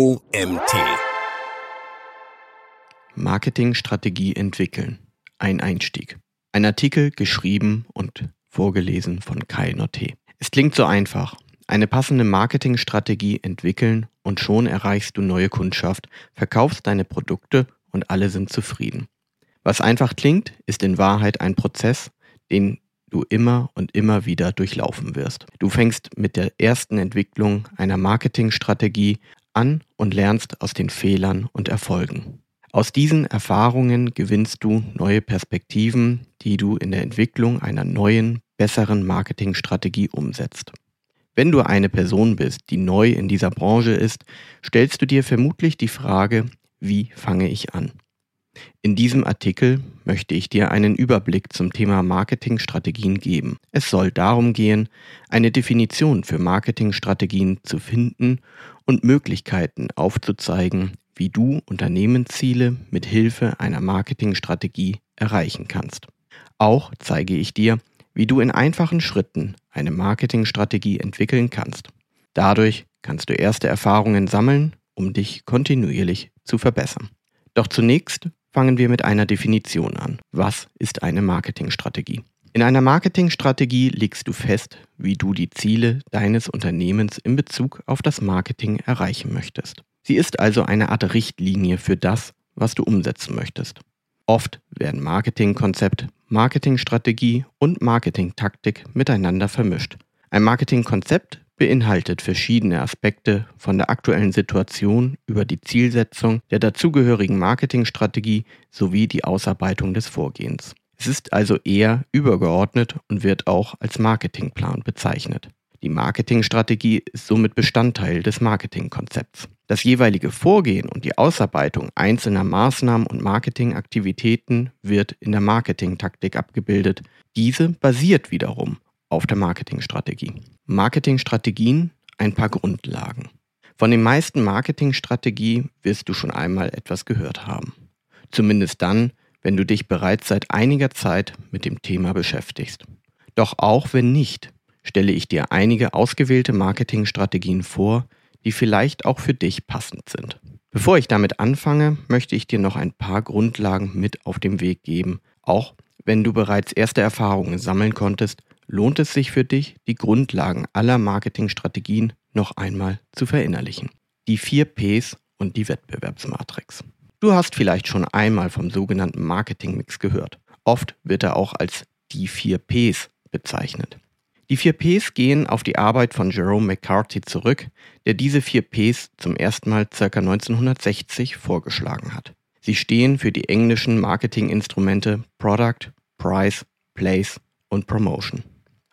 OMT. Marketingstrategie entwickeln. Ein Einstieg. Ein Artikel geschrieben und vorgelesen von Kai Notte. Es klingt so einfach. Eine passende Marketingstrategie entwickeln und schon erreichst du neue Kundschaft, verkaufst deine Produkte und alle sind zufrieden. Was einfach klingt, ist in Wahrheit ein Prozess, den du immer und immer wieder durchlaufen wirst. Du fängst mit der ersten Entwicklung einer Marketingstrategie an und lernst aus den Fehlern und Erfolgen. Aus diesen Erfahrungen gewinnst du neue Perspektiven, die du in der Entwicklung einer neuen, besseren Marketingstrategie umsetzt. Wenn du eine Person bist, die neu in dieser Branche ist, stellst du dir vermutlich die Frage, wie fange ich an? In diesem Artikel möchte ich dir einen Überblick zum Thema Marketingstrategien geben. Es soll darum gehen, eine Definition für Marketingstrategien zu finden und Möglichkeiten aufzuzeigen, wie du Unternehmensziele mit Hilfe einer Marketingstrategie erreichen kannst. Auch zeige ich dir, wie du in einfachen Schritten eine Marketingstrategie entwickeln kannst. Dadurch kannst du erste Erfahrungen sammeln, um dich kontinuierlich zu verbessern. Doch zunächst fangen wir mit einer Definition an. Was ist eine Marketingstrategie? In einer Marketingstrategie legst du fest, wie du die Ziele deines Unternehmens in Bezug auf das Marketing erreichen möchtest. Sie ist also eine Art Richtlinie für das, was du umsetzen möchtest. Oft werden Marketingkonzept, Marketingstrategie und Marketingtaktik miteinander vermischt. Ein Marketingkonzept beinhaltet verschiedene Aspekte von der aktuellen Situation über die Zielsetzung der dazugehörigen Marketingstrategie sowie die Ausarbeitung des Vorgehens. Es ist also eher übergeordnet und wird auch als Marketingplan bezeichnet. Die Marketingstrategie ist somit Bestandteil des Marketingkonzepts. Das jeweilige Vorgehen und die Ausarbeitung einzelner Maßnahmen und Marketingaktivitäten wird in der Marketingtaktik abgebildet. Diese basiert wiederum auf der Marketingstrategie. Marketingstrategien, ein paar Grundlagen. Von den meisten Marketingstrategien wirst du schon einmal etwas gehört haben. Zumindest dann, wenn du dich bereits seit einiger Zeit mit dem Thema beschäftigst. Doch auch wenn nicht, stelle ich dir einige ausgewählte Marketingstrategien vor, die vielleicht auch für dich passend sind. Bevor ich damit anfange, möchte ich dir noch ein paar Grundlagen mit auf den Weg geben, auch wenn du bereits erste Erfahrungen sammeln konntest lohnt es sich für dich, die Grundlagen aller Marketingstrategien noch einmal zu verinnerlichen. Die vier Ps und die Wettbewerbsmatrix. Du hast vielleicht schon einmal vom sogenannten Marketingmix gehört. Oft wird er auch als die vier Ps bezeichnet. Die vier Ps gehen auf die Arbeit von Jerome McCarthy zurück, der diese vier Ps zum ersten Mal ca. 1960 vorgeschlagen hat. Sie stehen für die englischen Marketinginstrumente Product, Price, Place und Promotion.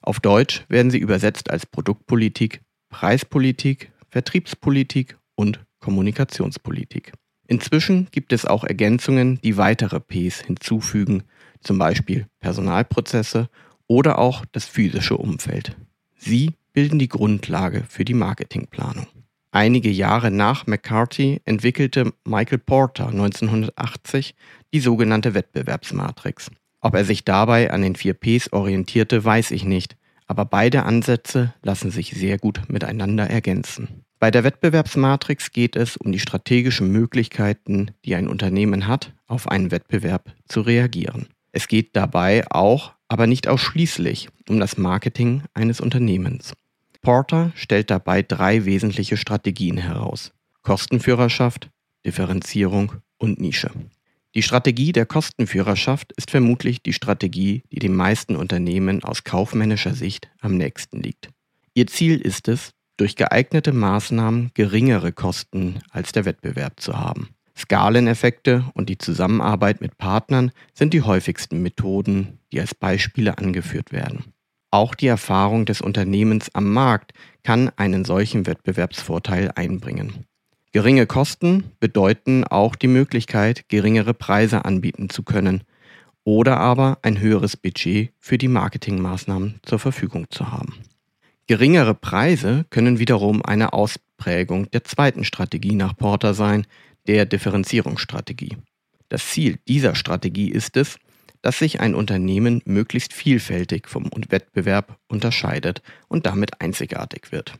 Auf Deutsch werden sie übersetzt als Produktpolitik, Preispolitik, Vertriebspolitik und Kommunikationspolitik. Inzwischen gibt es auch Ergänzungen, die weitere Ps hinzufügen, zum Beispiel Personalprozesse oder auch das physische Umfeld. Sie bilden die Grundlage für die Marketingplanung. Einige Jahre nach McCarthy entwickelte Michael Porter 1980 die sogenannte Wettbewerbsmatrix. Ob er sich dabei an den vier Ps orientierte, weiß ich nicht, aber beide Ansätze lassen sich sehr gut miteinander ergänzen. Bei der Wettbewerbsmatrix geht es um die strategischen Möglichkeiten, die ein Unternehmen hat, auf einen Wettbewerb zu reagieren. Es geht dabei auch, aber nicht ausschließlich, um das Marketing eines Unternehmens. Porter stellt dabei drei wesentliche Strategien heraus. Kostenführerschaft, Differenzierung und Nische. Die Strategie der Kostenführerschaft ist vermutlich die Strategie, die den meisten Unternehmen aus kaufmännischer Sicht am nächsten liegt. Ihr Ziel ist es, durch geeignete Maßnahmen geringere Kosten als der Wettbewerb zu haben. Skaleneffekte und die Zusammenarbeit mit Partnern sind die häufigsten Methoden, die als Beispiele angeführt werden. Auch die Erfahrung des Unternehmens am Markt kann einen solchen Wettbewerbsvorteil einbringen. Geringe Kosten bedeuten auch die Möglichkeit, geringere Preise anbieten zu können oder aber ein höheres Budget für die Marketingmaßnahmen zur Verfügung zu haben. Geringere Preise können wiederum eine Ausprägung der zweiten Strategie nach Porter sein, der Differenzierungsstrategie. Das Ziel dieser Strategie ist es, dass sich ein Unternehmen möglichst vielfältig vom Wettbewerb unterscheidet und damit einzigartig wird.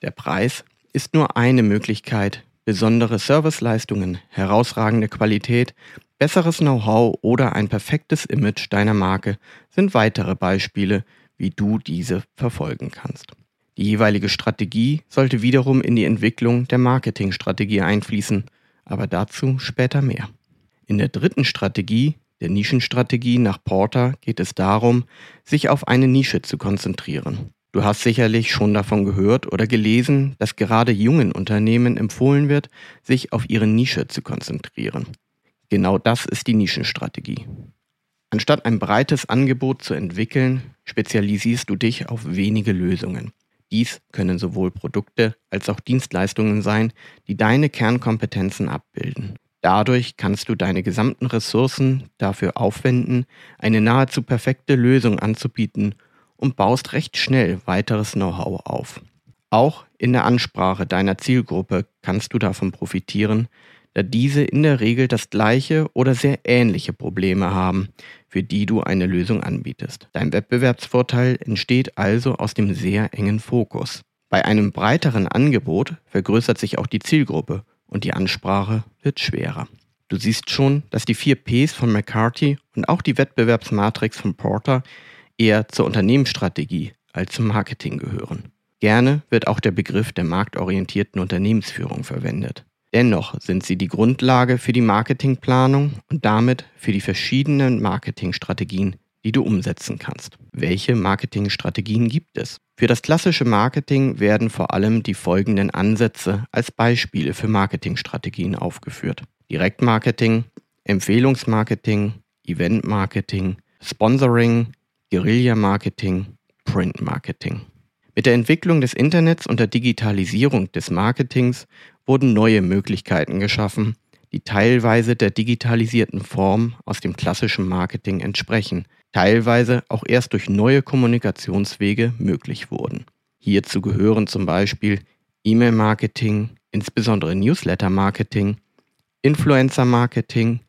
Der Preis ist nur eine Möglichkeit, besondere Serviceleistungen, herausragende Qualität, besseres Know-how oder ein perfektes Image deiner Marke sind weitere Beispiele, wie du diese verfolgen kannst. Die jeweilige Strategie sollte wiederum in die Entwicklung der Marketingstrategie einfließen, aber dazu später mehr. In der dritten Strategie, der Nischenstrategie nach Porter, geht es darum, sich auf eine Nische zu konzentrieren. Du hast sicherlich schon davon gehört oder gelesen, dass gerade jungen Unternehmen empfohlen wird, sich auf ihre Nische zu konzentrieren. Genau das ist die Nischenstrategie. Anstatt ein breites Angebot zu entwickeln, spezialisierst du dich auf wenige Lösungen. Dies können sowohl Produkte als auch Dienstleistungen sein, die deine Kernkompetenzen abbilden. Dadurch kannst du deine gesamten Ressourcen dafür aufwenden, eine nahezu perfekte Lösung anzubieten und baust recht schnell weiteres Know-how auf. Auch in der Ansprache deiner Zielgruppe kannst du davon profitieren, da diese in der Regel das gleiche oder sehr ähnliche Probleme haben, für die du eine Lösung anbietest. Dein Wettbewerbsvorteil entsteht also aus dem sehr engen Fokus. Bei einem breiteren Angebot vergrößert sich auch die Zielgruppe und die Ansprache wird schwerer. Du siehst schon, dass die vier Ps von McCarthy und auch die Wettbewerbsmatrix von Porter eher zur Unternehmensstrategie als zum Marketing gehören. Gerne wird auch der Begriff der marktorientierten Unternehmensführung verwendet. Dennoch sind sie die Grundlage für die Marketingplanung und damit für die verschiedenen Marketingstrategien, die du umsetzen kannst. Welche Marketingstrategien gibt es? Für das klassische Marketing werden vor allem die folgenden Ansätze als Beispiele für Marketingstrategien aufgeführt. Direktmarketing, Empfehlungsmarketing, Eventmarketing, Sponsoring, Guerilla-Marketing, Print-Marketing. Mit der Entwicklung des Internets und der Digitalisierung des Marketings wurden neue Möglichkeiten geschaffen, die teilweise der digitalisierten Form aus dem klassischen Marketing entsprechen, teilweise auch erst durch neue Kommunikationswege möglich wurden. Hierzu gehören zum Beispiel E-Mail-Marketing, insbesondere Newsletter-Marketing, Influencer-Marketing,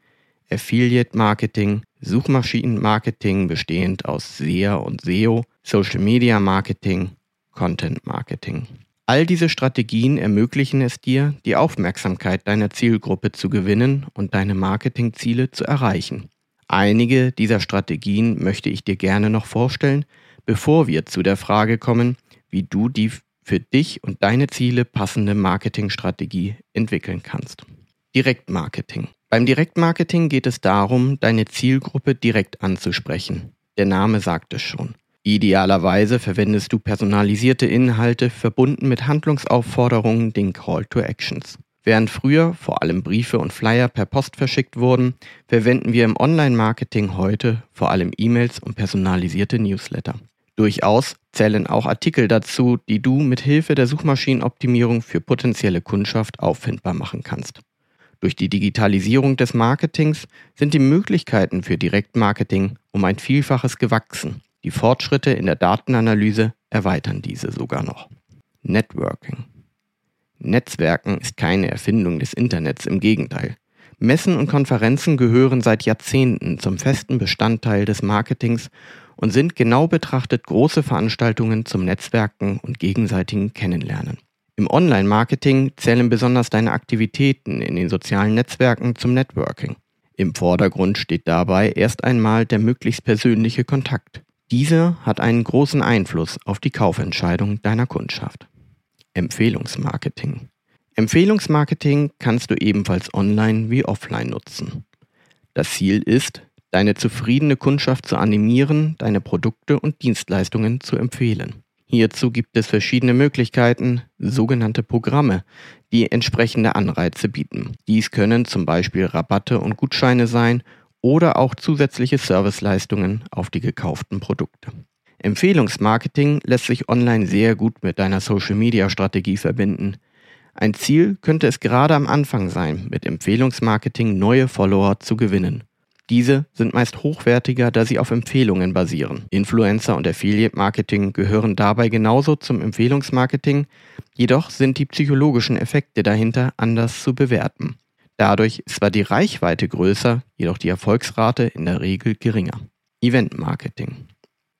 Affiliate-Marketing, Suchmaschinen-Marketing bestehend aus SEA und SEO, Social-Media-Marketing, Content-Marketing. All diese Strategien ermöglichen es dir, die Aufmerksamkeit deiner Zielgruppe zu gewinnen und deine Marketingziele zu erreichen. Einige dieser Strategien möchte ich dir gerne noch vorstellen, bevor wir zu der Frage kommen, wie du die für dich und deine Ziele passende Marketingstrategie entwickeln kannst. Direktmarketing. Beim Direktmarketing geht es darum, deine Zielgruppe direkt anzusprechen. Der Name sagt es schon. Idealerweise verwendest du personalisierte Inhalte verbunden mit Handlungsaufforderungen, den Call to Actions. Während früher vor allem Briefe und Flyer per Post verschickt wurden, verwenden wir im Online-Marketing heute vor allem E-Mails und personalisierte Newsletter. Durchaus zählen auch Artikel dazu, die du mit Hilfe der Suchmaschinenoptimierung für potenzielle Kundschaft auffindbar machen kannst. Durch die Digitalisierung des Marketings sind die Möglichkeiten für Direktmarketing um ein Vielfaches gewachsen. Die Fortschritte in der Datenanalyse erweitern diese sogar noch. Networking. Netzwerken ist keine Erfindung des Internets, im Gegenteil. Messen und Konferenzen gehören seit Jahrzehnten zum festen Bestandteil des Marketings und sind genau betrachtet große Veranstaltungen zum Netzwerken und gegenseitigen Kennenlernen. Im Online-Marketing zählen besonders deine Aktivitäten in den sozialen Netzwerken zum Networking. Im Vordergrund steht dabei erst einmal der möglichst persönliche Kontakt. Dieser hat einen großen Einfluss auf die Kaufentscheidung deiner Kundschaft. Empfehlungsmarketing. Empfehlungsmarketing kannst du ebenfalls online wie offline nutzen. Das Ziel ist, deine zufriedene Kundschaft zu animieren, deine Produkte und Dienstleistungen zu empfehlen. Hierzu gibt es verschiedene Möglichkeiten, sogenannte Programme, die entsprechende Anreize bieten. Dies können zum Beispiel Rabatte und Gutscheine sein oder auch zusätzliche Serviceleistungen auf die gekauften Produkte. Empfehlungsmarketing lässt sich online sehr gut mit deiner Social-Media-Strategie verbinden. Ein Ziel könnte es gerade am Anfang sein, mit Empfehlungsmarketing neue Follower zu gewinnen. Diese sind meist hochwertiger, da sie auf Empfehlungen basieren. Influencer und Affiliate Marketing gehören dabei genauso zum Empfehlungsmarketing, jedoch sind die psychologischen Effekte dahinter anders zu bewerten. Dadurch ist zwar die Reichweite größer, jedoch die Erfolgsrate in der Regel geringer. Event Marketing.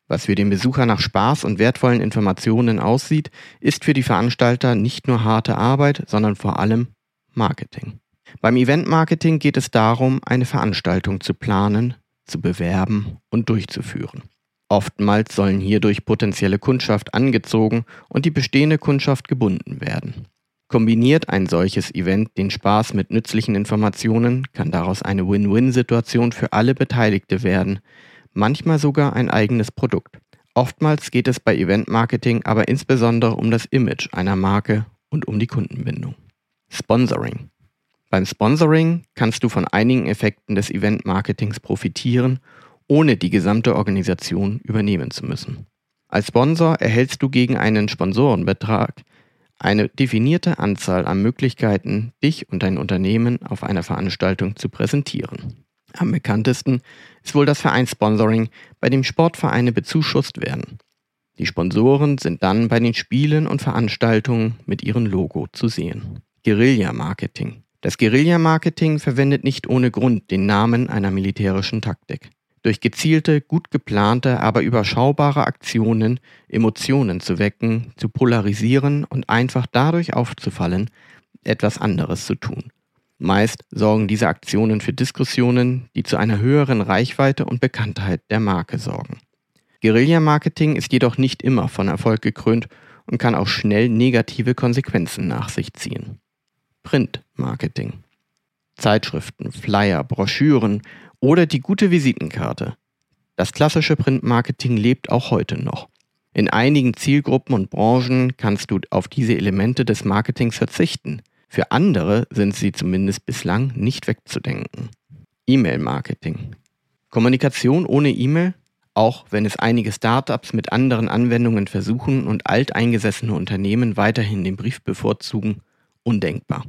Was für den Besucher nach Spaß und wertvollen Informationen aussieht, ist für die Veranstalter nicht nur harte Arbeit, sondern vor allem Marketing. Beim Event-Marketing geht es darum, eine Veranstaltung zu planen, zu bewerben und durchzuführen. Oftmals sollen hierdurch potenzielle Kundschaft angezogen und die bestehende Kundschaft gebunden werden. Kombiniert ein solches Event den Spaß mit nützlichen Informationen, kann daraus eine Win-Win-Situation für alle Beteiligte werden, manchmal sogar ein eigenes Produkt. Oftmals geht es bei Event-Marketing aber insbesondere um das Image einer Marke und um die Kundenbindung. Sponsoring. Beim Sponsoring kannst du von einigen Effekten des Event-Marketings profitieren, ohne die gesamte Organisation übernehmen zu müssen. Als Sponsor erhältst du gegen einen Sponsorenbetrag eine definierte Anzahl an Möglichkeiten, dich und dein Unternehmen auf einer Veranstaltung zu präsentieren. Am bekanntesten ist wohl das Vereinssponsoring, bei dem Sportvereine bezuschusst werden. Die Sponsoren sind dann bei den Spielen und Veranstaltungen mit ihrem Logo zu sehen. Guerilla-Marketing. Das Guerilla-Marketing verwendet nicht ohne Grund den Namen einer militärischen Taktik. Durch gezielte, gut geplante, aber überschaubare Aktionen Emotionen zu wecken, zu polarisieren und einfach dadurch aufzufallen, etwas anderes zu tun. Meist sorgen diese Aktionen für Diskussionen, die zu einer höheren Reichweite und Bekanntheit der Marke sorgen. Guerilla-Marketing ist jedoch nicht immer von Erfolg gekrönt und kann auch schnell negative Konsequenzen nach sich ziehen. Print-Marketing. Zeitschriften, Flyer, Broschüren oder die gute Visitenkarte. Das klassische Print-Marketing lebt auch heute noch. In einigen Zielgruppen und Branchen kannst du auf diese Elemente des Marketings verzichten. Für andere sind sie zumindest bislang nicht wegzudenken. E-Mail-Marketing. Kommunikation ohne E-Mail auch wenn es einige Startups mit anderen Anwendungen versuchen und alteingesessene Unternehmen weiterhin den Brief bevorzugen, undenkbar.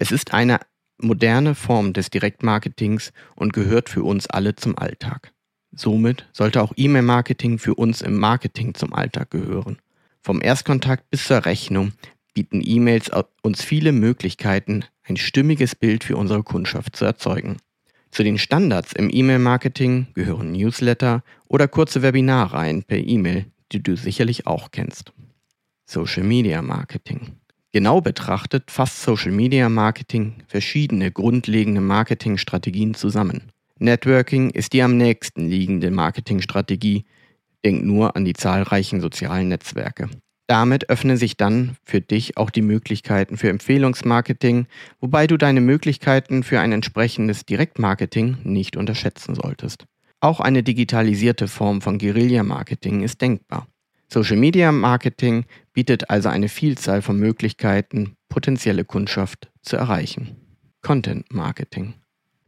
Es ist eine moderne Form des Direktmarketings und gehört für uns alle zum Alltag. Somit sollte auch E-Mail-Marketing für uns im Marketing zum Alltag gehören. Vom Erstkontakt bis zur Rechnung bieten E-Mails uns viele Möglichkeiten, ein stimmiges Bild für unsere Kundschaft zu erzeugen. Zu den Standards im E-Mail-Marketing gehören Newsletter oder kurze Webinarreihen per E-Mail, die du sicherlich auch kennst. Social Media Marketing. Genau betrachtet fasst Social Media Marketing verschiedene grundlegende Marketingstrategien zusammen. Networking ist die am nächsten liegende Marketingstrategie. Denk nur an die zahlreichen sozialen Netzwerke. Damit öffnen sich dann für dich auch die Möglichkeiten für Empfehlungsmarketing, wobei du deine Möglichkeiten für ein entsprechendes Direktmarketing nicht unterschätzen solltest. Auch eine digitalisierte Form von Guerilla-Marketing ist denkbar. Social Media Marketing bietet also eine Vielzahl von Möglichkeiten, potenzielle Kundschaft zu erreichen. Content Marketing.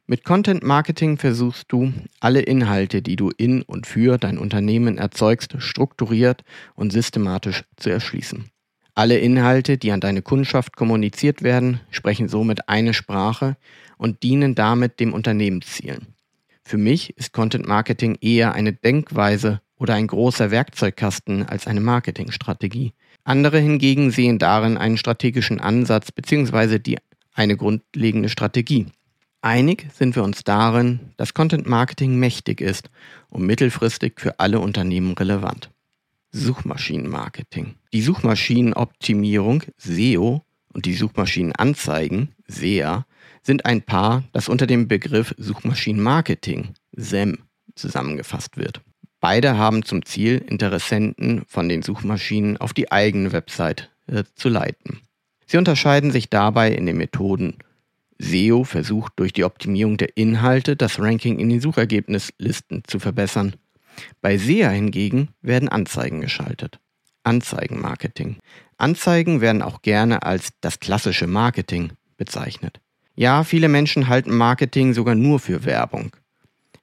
Mit Content Marketing versuchst du, alle Inhalte, die du in und für dein Unternehmen erzeugst, strukturiert und systematisch zu erschließen. Alle Inhalte, die an deine Kundschaft kommuniziert werden, sprechen somit eine Sprache und dienen damit dem Unternehmenszielen. Für mich ist Content Marketing eher eine Denkweise oder ein großer Werkzeugkasten als eine Marketingstrategie. Andere hingegen sehen darin einen strategischen Ansatz bzw. eine grundlegende Strategie. Einig sind wir uns darin, dass Content Marketing mächtig ist und mittelfristig für alle Unternehmen relevant. Suchmaschinenmarketing. Die Suchmaschinenoptimierung SEO und die Suchmaschinenanzeigen SEA sind ein Paar, das unter dem Begriff Suchmaschinenmarketing SEM zusammengefasst wird. Beide haben zum Ziel, Interessenten von den Suchmaschinen auf die eigene Website äh, zu leiten. Sie unterscheiden sich dabei in den Methoden SEO versucht durch die Optimierung der Inhalte das Ranking in den Suchergebnislisten zu verbessern. Bei SEA hingegen werden Anzeigen geschaltet. Anzeigenmarketing. Anzeigen werden auch gerne als das klassische Marketing bezeichnet. Ja, viele Menschen halten Marketing sogar nur für Werbung.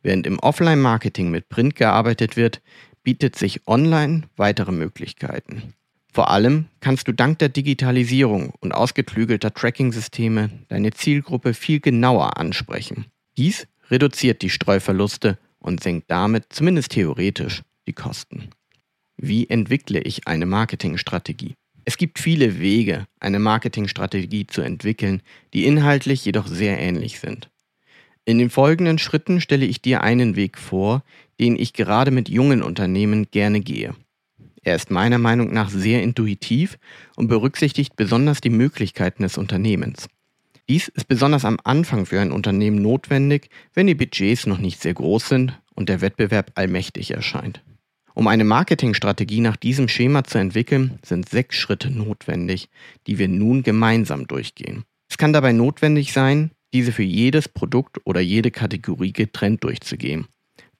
Während im Offline-Marketing mit Print gearbeitet wird, bietet sich online weitere Möglichkeiten. Vor allem kannst du dank der Digitalisierung und ausgeklügelter Tracking-Systeme deine Zielgruppe viel genauer ansprechen. Dies reduziert die Streuverluste und senkt damit zumindest theoretisch die Kosten. Wie entwickle ich eine Marketingstrategie? Es gibt viele Wege, eine Marketingstrategie zu entwickeln, die inhaltlich jedoch sehr ähnlich sind. In den folgenden Schritten stelle ich dir einen Weg vor, den ich gerade mit jungen Unternehmen gerne gehe. Er ist meiner Meinung nach sehr intuitiv und berücksichtigt besonders die Möglichkeiten des Unternehmens. Dies ist besonders am Anfang für ein Unternehmen notwendig, wenn die Budgets noch nicht sehr groß sind und der Wettbewerb allmächtig erscheint. Um eine Marketingstrategie nach diesem Schema zu entwickeln, sind sechs Schritte notwendig, die wir nun gemeinsam durchgehen. Es kann dabei notwendig sein, diese für jedes Produkt oder jede Kategorie getrennt durchzugehen.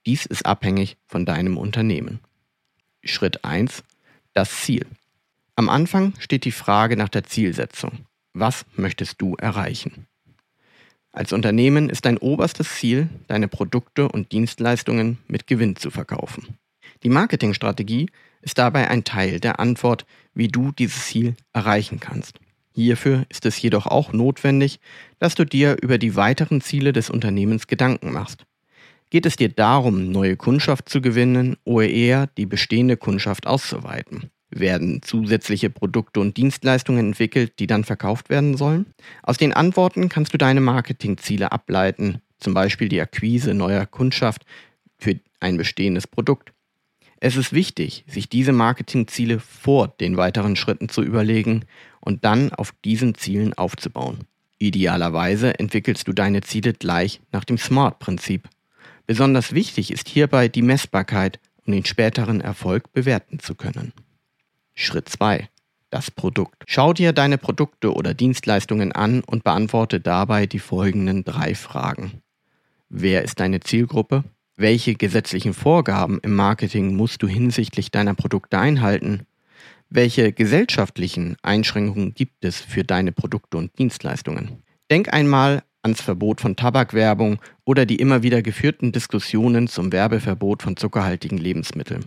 Dies ist abhängig von deinem Unternehmen. Schritt 1. Das Ziel. Am Anfang steht die Frage nach der Zielsetzung. Was möchtest du erreichen? Als Unternehmen ist dein oberstes Ziel, deine Produkte und Dienstleistungen mit Gewinn zu verkaufen. Die Marketingstrategie ist dabei ein Teil der Antwort, wie du dieses Ziel erreichen kannst. Hierfür ist es jedoch auch notwendig, dass du dir über die weiteren Ziele des Unternehmens Gedanken machst. Geht es dir darum, neue Kundschaft zu gewinnen oder eher die bestehende Kundschaft auszuweiten? Werden zusätzliche Produkte und Dienstleistungen entwickelt, die dann verkauft werden sollen? Aus den Antworten kannst du deine Marketingziele ableiten, zum Beispiel die Akquise neuer Kundschaft für ein bestehendes Produkt. Es ist wichtig, sich diese Marketingziele vor den weiteren Schritten zu überlegen und dann auf diesen Zielen aufzubauen. Idealerweise entwickelst du deine Ziele gleich nach dem SMART-Prinzip. Besonders wichtig ist hierbei die Messbarkeit, um den späteren Erfolg bewerten zu können. Schritt 2. Das Produkt. Schau dir deine Produkte oder Dienstleistungen an und beantworte dabei die folgenden drei Fragen. Wer ist deine Zielgruppe? Welche gesetzlichen Vorgaben im Marketing musst du hinsichtlich deiner Produkte einhalten? Welche gesellschaftlichen Einschränkungen gibt es für deine Produkte und Dienstleistungen? Denk einmal ans Verbot von Tabakwerbung oder die immer wieder geführten Diskussionen zum Werbeverbot von zuckerhaltigen Lebensmitteln.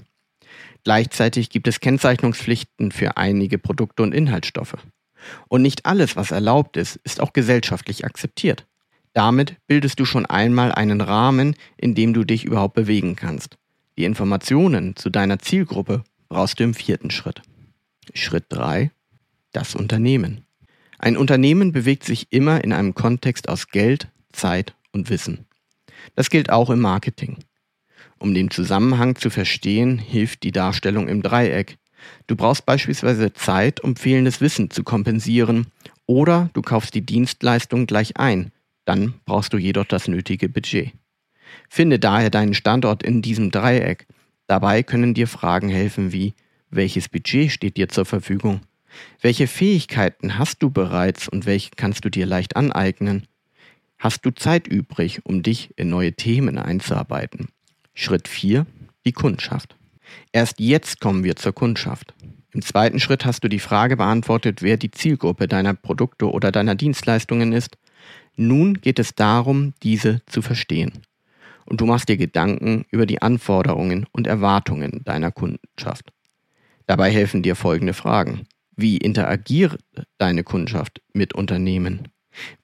Gleichzeitig gibt es Kennzeichnungspflichten für einige Produkte und Inhaltsstoffe. Und nicht alles, was erlaubt ist, ist auch gesellschaftlich akzeptiert. Damit bildest du schon einmal einen Rahmen, in dem du dich überhaupt bewegen kannst. Die Informationen zu deiner Zielgruppe brauchst du im vierten Schritt. Schritt 3. Das Unternehmen. Ein Unternehmen bewegt sich immer in einem Kontext aus Geld, Zeit und Wissen. Das gilt auch im Marketing. Um den Zusammenhang zu verstehen, hilft die Darstellung im Dreieck. Du brauchst beispielsweise Zeit, um fehlendes Wissen zu kompensieren, oder du kaufst die Dienstleistung gleich ein, dann brauchst du jedoch das nötige Budget. Finde daher deinen Standort in diesem Dreieck. Dabei können dir Fragen helfen wie, welches Budget steht dir zur Verfügung? Welche Fähigkeiten hast du bereits und welche kannst du dir leicht aneignen? Hast du Zeit übrig, um dich in neue Themen einzuarbeiten? Schritt 4. Die Kundschaft. Erst jetzt kommen wir zur Kundschaft. Im zweiten Schritt hast du die Frage beantwortet, wer die Zielgruppe deiner Produkte oder deiner Dienstleistungen ist nun geht es darum, diese zu verstehen. Und du machst dir Gedanken über die Anforderungen und Erwartungen deiner Kundschaft. Dabei helfen dir folgende Fragen. Wie interagiert deine Kundschaft mit Unternehmen?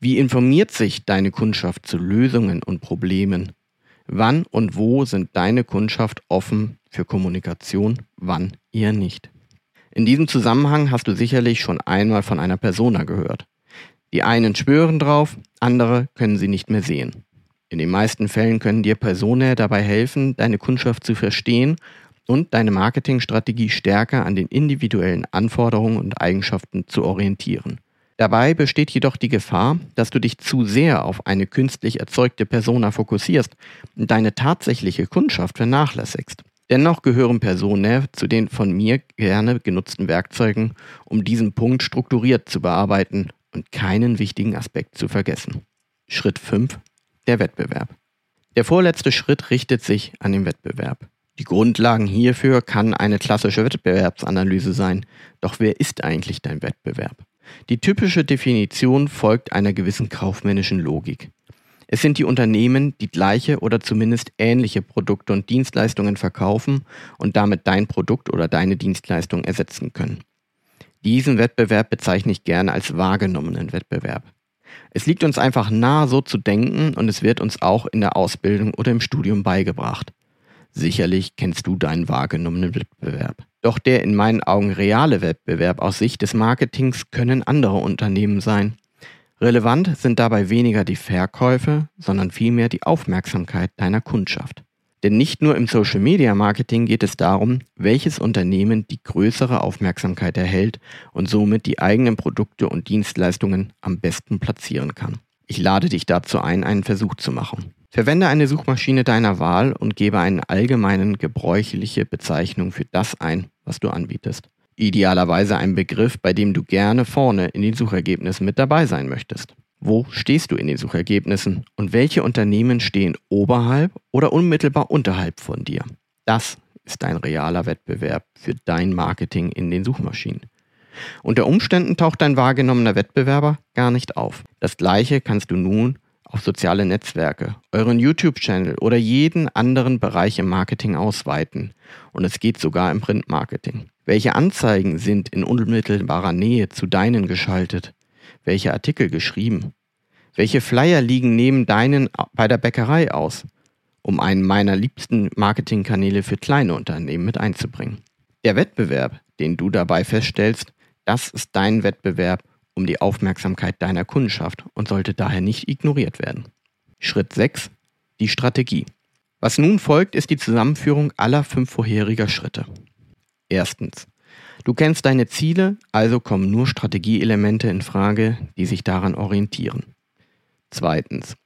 Wie informiert sich deine Kundschaft zu Lösungen und Problemen? Wann und wo sind deine Kundschaft offen für Kommunikation, wann eher nicht? In diesem Zusammenhang hast du sicherlich schon einmal von einer Persona gehört. Die einen schwören drauf, andere können sie nicht mehr sehen. In den meisten Fällen können dir Personen dabei helfen, deine Kundschaft zu verstehen und deine Marketingstrategie stärker an den individuellen Anforderungen und Eigenschaften zu orientieren. Dabei besteht jedoch die Gefahr, dass du dich zu sehr auf eine künstlich erzeugte Persona fokussierst und deine tatsächliche Kundschaft vernachlässigst. Dennoch gehören Personen zu den von mir gerne genutzten Werkzeugen, um diesen Punkt strukturiert zu bearbeiten und keinen wichtigen Aspekt zu vergessen. Schritt 5. Der Wettbewerb. Der vorletzte Schritt richtet sich an den Wettbewerb. Die Grundlagen hierfür kann eine klassische Wettbewerbsanalyse sein. Doch wer ist eigentlich dein Wettbewerb? Die typische Definition folgt einer gewissen kaufmännischen Logik. Es sind die Unternehmen, die gleiche oder zumindest ähnliche Produkte und Dienstleistungen verkaufen und damit dein Produkt oder deine Dienstleistung ersetzen können. Diesen Wettbewerb bezeichne ich gerne als wahrgenommenen Wettbewerb. Es liegt uns einfach nahe, so zu denken und es wird uns auch in der Ausbildung oder im Studium beigebracht. Sicherlich kennst du deinen wahrgenommenen Wettbewerb. Doch der in meinen Augen reale Wettbewerb aus Sicht des Marketings können andere Unternehmen sein. Relevant sind dabei weniger die Verkäufe, sondern vielmehr die Aufmerksamkeit deiner Kundschaft. Denn nicht nur im Social Media Marketing geht es darum, welches Unternehmen die größere Aufmerksamkeit erhält und somit die eigenen Produkte und Dienstleistungen am besten platzieren kann. Ich lade dich dazu ein, einen Versuch zu machen. Verwende eine Suchmaschine deiner Wahl und gebe eine allgemeinen gebräuchliche Bezeichnung für das ein, was du anbietest. Idealerweise einen Begriff, bei dem du gerne vorne in den Suchergebnissen mit dabei sein möchtest. Wo stehst du in den Suchergebnissen und welche Unternehmen stehen oberhalb oder unmittelbar unterhalb von dir? Das ist dein realer Wettbewerb für dein Marketing in den Suchmaschinen. Unter Umständen taucht dein wahrgenommener Wettbewerber gar nicht auf. Das gleiche kannst du nun auf soziale Netzwerke, euren YouTube-Channel oder jeden anderen Bereich im Marketing ausweiten. Und es geht sogar im Printmarketing. Welche Anzeigen sind in unmittelbarer Nähe zu deinen geschaltet? welche Artikel geschrieben? Welche Flyer liegen neben deinen bei der Bäckerei aus, um einen meiner liebsten Marketingkanäle für kleine Unternehmen mit einzubringen? Der Wettbewerb, den du dabei feststellst, das ist dein Wettbewerb um die Aufmerksamkeit deiner Kundschaft und sollte daher nicht ignoriert werden. Schritt 6. Die Strategie. Was nun folgt, ist die Zusammenführung aller fünf vorheriger Schritte. Erstens. Du kennst deine Ziele, also kommen nur Strategieelemente in Frage, die sich daran orientieren. Zweitens.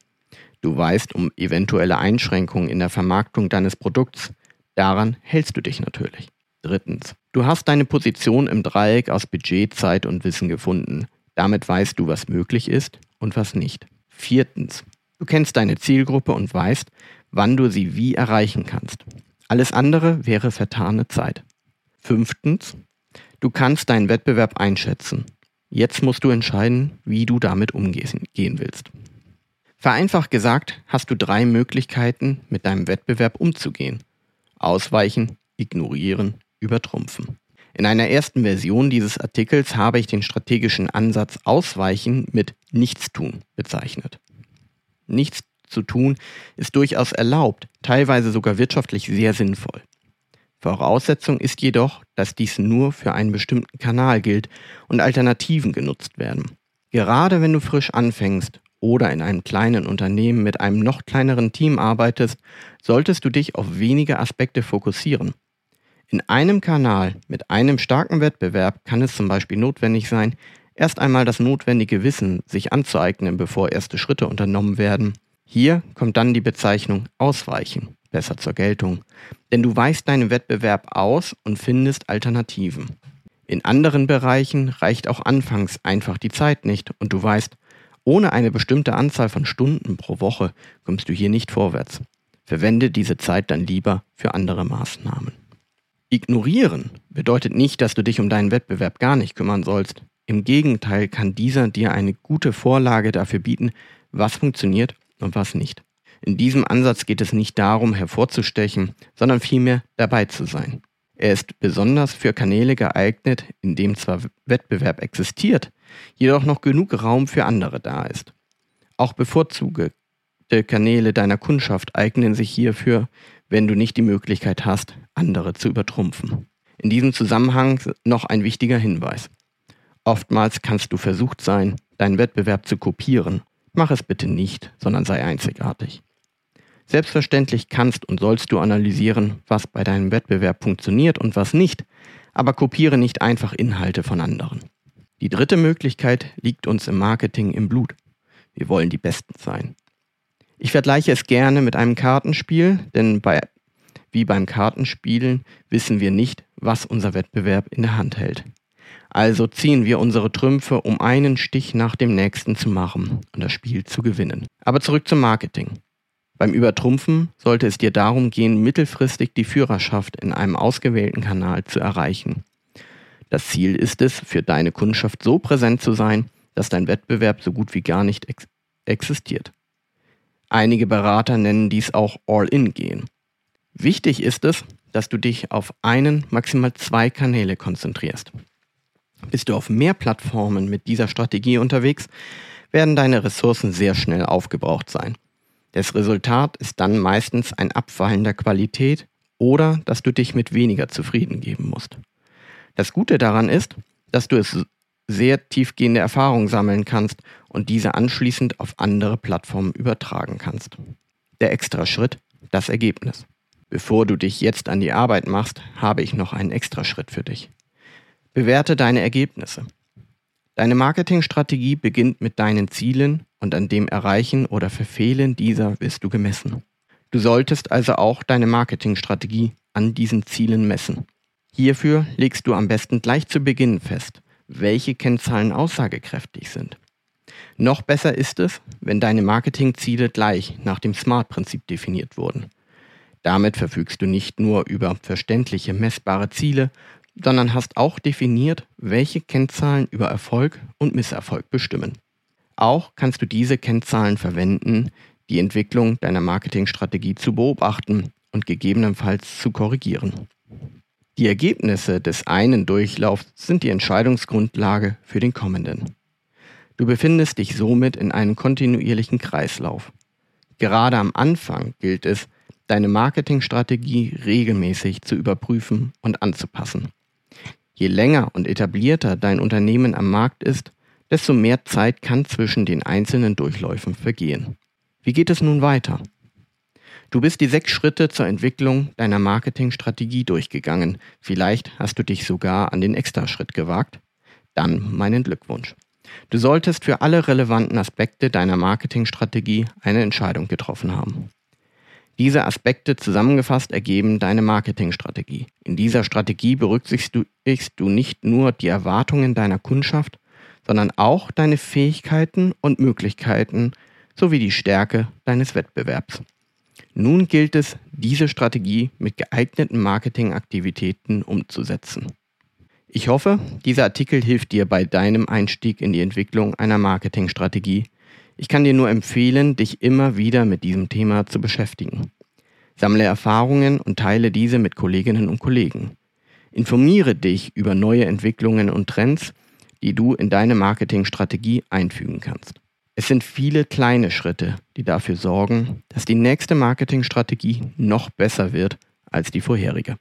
Du weißt um eventuelle Einschränkungen in der Vermarktung deines Produkts. Daran hältst du dich natürlich. Drittens. Du hast deine Position im Dreieck aus Budget, Zeit und Wissen gefunden. Damit weißt du, was möglich ist und was nicht. Viertens. Du kennst deine Zielgruppe und weißt, wann du sie wie erreichen kannst. Alles andere wäre vertane Zeit. Fünftens. Du kannst deinen Wettbewerb einschätzen. Jetzt musst du entscheiden, wie du damit umgehen willst. Vereinfacht gesagt hast du drei Möglichkeiten, mit deinem Wettbewerb umzugehen. Ausweichen, ignorieren, übertrumpfen. In einer ersten Version dieses Artikels habe ich den strategischen Ansatz Ausweichen mit Nichtstun bezeichnet. Nichts zu tun ist durchaus erlaubt, teilweise sogar wirtschaftlich sehr sinnvoll. Voraussetzung ist jedoch, dass dies nur für einen bestimmten Kanal gilt und Alternativen genutzt werden. Gerade wenn du frisch anfängst oder in einem kleinen Unternehmen mit einem noch kleineren Team arbeitest, solltest du dich auf wenige Aspekte fokussieren. In einem Kanal mit einem starken Wettbewerb kann es zum Beispiel notwendig sein, erst einmal das notwendige Wissen sich anzueignen, bevor erste Schritte unternommen werden. Hier kommt dann die Bezeichnung Ausweichen besser zur Geltung, denn du weißt deinen Wettbewerb aus und findest Alternativen. In anderen Bereichen reicht auch anfangs einfach die Zeit nicht und du weißt, ohne eine bestimmte Anzahl von Stunden pro Woche kommst du hier nicht vorwärts. Verwende diese Zeit dann lieber für andere Maßnahmen. Ignorieren bedeutet nicht, dass du dich um deinen Wettbewerb gar nicht kümmern sollst. Im Gegenteil kann dieser dir eine gute Vorlage dafür bieten, was funktioniert und was nicht. In diesem Ansatz geht es nicht darum, hervorzustechen, sondern vielmehr dabei zu sein. Er ist besonders für Kanäle geeignet, in dem zwar Wettbewerb existiert, jedoch noch genug Raum für andere da ist. Auch bevorzugte Kanäle deiner Kundschaft eignen sich hierfür, wenn du nicht die Möglichkeit hast, andere zu übertrumpfen. In diesem Zusammenhang noch ein wichtiger Hinweis. Oftmals kannst du versucht sein, deinen Wettbewerb zu kopieren. Mach es bitte nicht, sondern sei einzigartig. Selbstverständlich kannst und sollst du analysieren, was bei deinem Wettbewerb funktioniert und was nicht, aber kopiere nicht einfach Inhalte von anderen. Die dritte Möglichkeit liegt uns im Marketing im Blut. Wir wollen die Besten sein. Ich vergleiche es gerne mit einem Kartenspiel, denn bei, wie beim Kartenspielen wissen wir nicht, was unser Wettbewerb in der Hand hält. Also ziehen wir unsere Trümpfe, um einen Stich nach dem nächsten zu machen und das Spiel zu gewinnen. Aber zurück zum Marketing. Beim Übertrumpfen sollte es dir darum gehen, mittelfristig die Führerschaft in einem ausgewählten Kanal zu erreichen. Das Ziel ist es, für deine Kundschaft so präsent zu sein, dass dein Wettbewerb so gut wie gar nicht ex existiert. Einige Berater nennen dies auch All-in-Gehen. Wichtig ist es, dass du dich auf einen, maximal zwei Kanäle konzentrierst. Bist du auf mehr Plattformen mit dieser Strategie unterwegs, werden deine Ressourcen sehr schnell aufgebraucht sein. Das Resultat ist dann meistens ein Abfallen der Qualität oder dass du dich mit weniger zufrieden geben musst. Das Gute daran ist, dass du es sehr tiefgehende Erfahrungen sammeln kannst und diese anschließend auf andere Plattformen übertragen kannst. Der extra Schritt, das Ergebnis. Bevor du dich jetzt an die Arbeit machst, habe ich noch einen extra Schritt für dich. Bewerte deine Ergebnisse. Deine Marketingstrategie beginnt mit deinen Zielen und an dem Erreichen oder Verfehlen dieser wirst du gemessen. Du solltest also auch deine Marketingstrategie an diesen Zielen messen. Hierfür legst du am besten gleich zu Beginn fest, welche Kennzahlen aussagekräftig sind. Noch besser ist es, wenn deine Marketingziele gleich nach dem SMART-Prinzip definiert wurden. Damit verfügst du nicht nur über verständliche, messbare Ziele, sondern hast auch definiert, welche Kennzahlen über Erfolg und Misserfolg bestimmen. Auch kannst du diese Kennzahlen verwenden, die Entwicklung deiner Marketingstrategie zu beobachten und gegebenenfalls zu korrigieren. Die Ergebnisse des einen Durchlaufs sind die Entscheidungsgrundlage für den kommenden. Du befindest dich somit in einem kontinuierlichen Kreislauf. Gerade am Anfang gilt es, deine Marketingstrategie regelmäßig zu überprüfen und anzupassen. Je länger und etablierter dein Unternehmen am Markt ist, desto mehr Zeit kann zwischen den einzelnen Durchläufen vergehen. Wie geht es nun weiter? Du bist die sechs Schritte zur Entwicklung deiner Marketingstrategie durchgegangen. Vielleicht hast du dich sogar an den Extraschritt gewagt. Dann meinen Glückwunsch. Du solltest für alle relevanten Aspekte deiner Marketingstrategie eine Entscheidung getroffen haben. Diese Aspekte zusammengefasst ergeben deine Marketingstrategie. In dieser Strategie berücksichtigst du nicht nur die Erwartungen deiner Kundschaft, sondern auch deine Fähigkeiten und Möglichkeiten sowie die Stärke deines Wettbewerbs. Nun gilt es, diese Strategie mit geeigneten Marketingaktivitäten umzusetzen. Ich hoffe, dieser Artikel hilft dir bei deinem Einstieg in die Entwicklung einer Marketingstrategie ich kann dir nur empfehlen, dich immer wieder mit diesem Thema zu beschäftigen. Sammle Erfahrungen und teile diese mit Kolleginnen und Kollegen. Informiere dich über neue Entwicklungen und Trends, die du in deine Marketingstrategie einfügen kannst. Es sind viele kleine Schritte, die dafür sorgen, dass die nächste Marketingstrategie noch besser wird als die vorherige.